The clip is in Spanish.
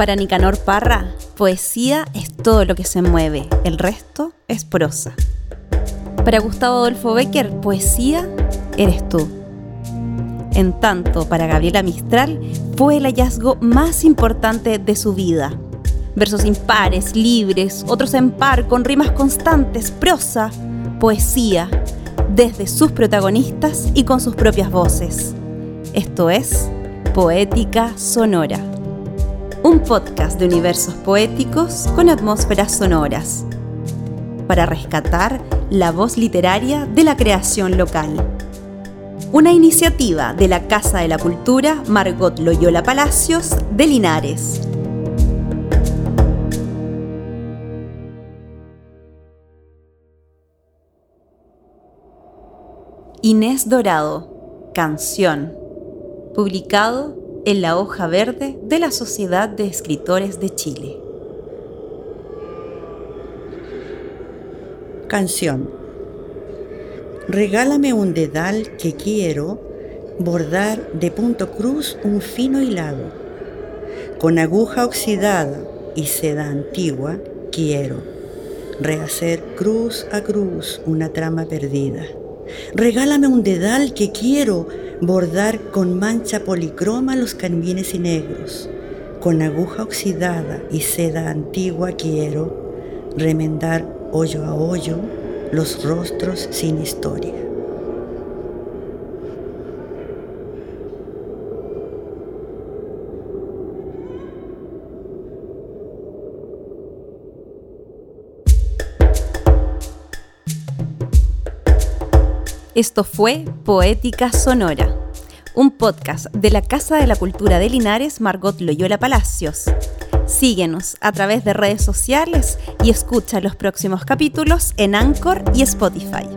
Para Nicanor Parra, poesía es todo lo que se mueve, el resto es prosa. Para Gustavo Adolfo Becker, poesía eres tú. En tanto, para Gabriela Mistral, fue el hallazgo más importante de su vida. Versos impares, libres, otros en par, con rimas constantes, prosa, poesía, desde sus protagonistas y con sus propias voces. Esto es Poética Sonora un podcast de universos poéticos con atmósferas sonoras, para rescatar la voz literaria de la creación local. Una iniciativa de la Casa de la Cultura Margot Loyola Palacios de Linares. Inés Dorado, Canción, publicado en la hoja verde de la Sociedad de Escritores de Chile. Canción. Regálame un dedal que quiero bordar de punto cruz un fino hilado. Con aguja oxidada y seda antigua quiero rehacer cruz a cruz una trama perdida. Regálame un dedal que quiero bordar con mancha policroma los canvines y negros. Con aguja oxidada y seda antigua quiero remendar hoyo a hoyo los rostros sin historia. Esto fue Poética Sonora, un podcast de la Casa de la Cultura de Linares Margot Loyola Palacios. Síguenos a través de redes sociales y escucha los próximos capítulos en Anchor y Spotify.